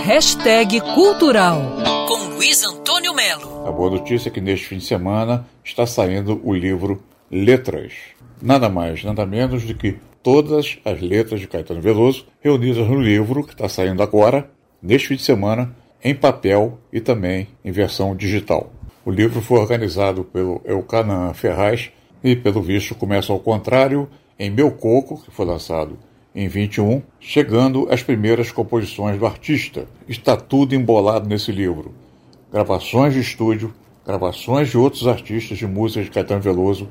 Hashtag Cultural com Luiz Antônio Melo. A boa notícia é que neste fim de semana está saindo o livro Letras. Nada mais, nada menos do que todas as letras de Caetano Veloso reunidas no livro que está saindo agora, neste fim de semana, em papel e também em versão digital. O livro foi organizado pelo Elcanan Ferraz e, pelo visto, começa ao contrário em Meu Coco, que foi lançado em 21, chegando às primeiras composições do artista. Está tudo embolado nesse livro. Gravações de estúdio, gravações de outros artistas de música de Caetano Veloso,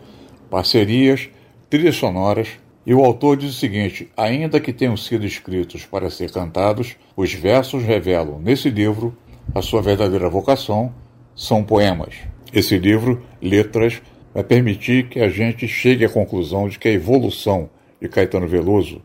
parcerias, trilhas sonoras, e o autor diz o seguinte: ainda que tenham sido escritos para ser cantados, os versos revelam nesse livro a sua verdadeira vocação, são poemas. Esse livro, Letras, vai permitir que a gente chegue à conclusão de que a evolução de Caetano Veloso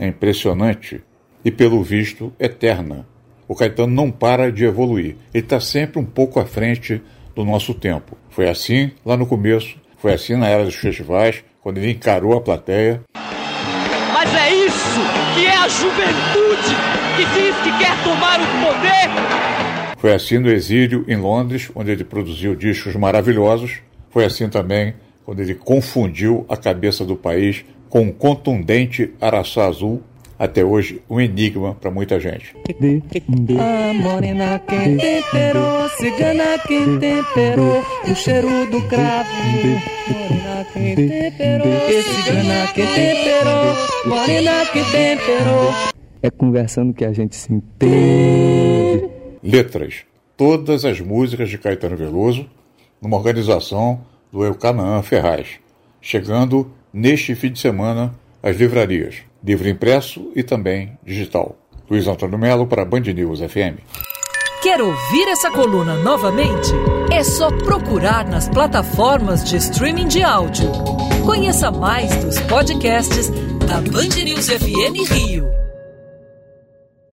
é impressionante e, pelo visto, eterna. O Caetano não para de evoluir, ele está sempre um pouco à frente do nosso tempo. Foi assim lá no começo, foi assim na era dos festivais, quando ele encarou a plateia. Mas é isso que é a juventude que diz que quer tomar o poder. Foi assim no exílio em Londres, onde ele produziu discos maravilhosos. Foi assim também quando ele confundiu a cabeça do país com um contundente araçá azul, até hoje um enigma para muita gente. A morena quem temperou, cigana quem temperou, o cheiro do cravo. Morena quem temperou, cigana quem temperou, morena quem temperou. É conversando que a gente se entende. Letras. Todas as músicas de Caetano Veloso, numa organização do Eucanaã Ferraz, chegando neste fim de semana às livrarias, livro impresso e também digital. Luiz Antônio Melo para Band News FM. Quer ouvir essa coluna novamente? É só procurar nas plataformas de streaming de áudio. Conheça mais dos podcasts da Band News FM Rio.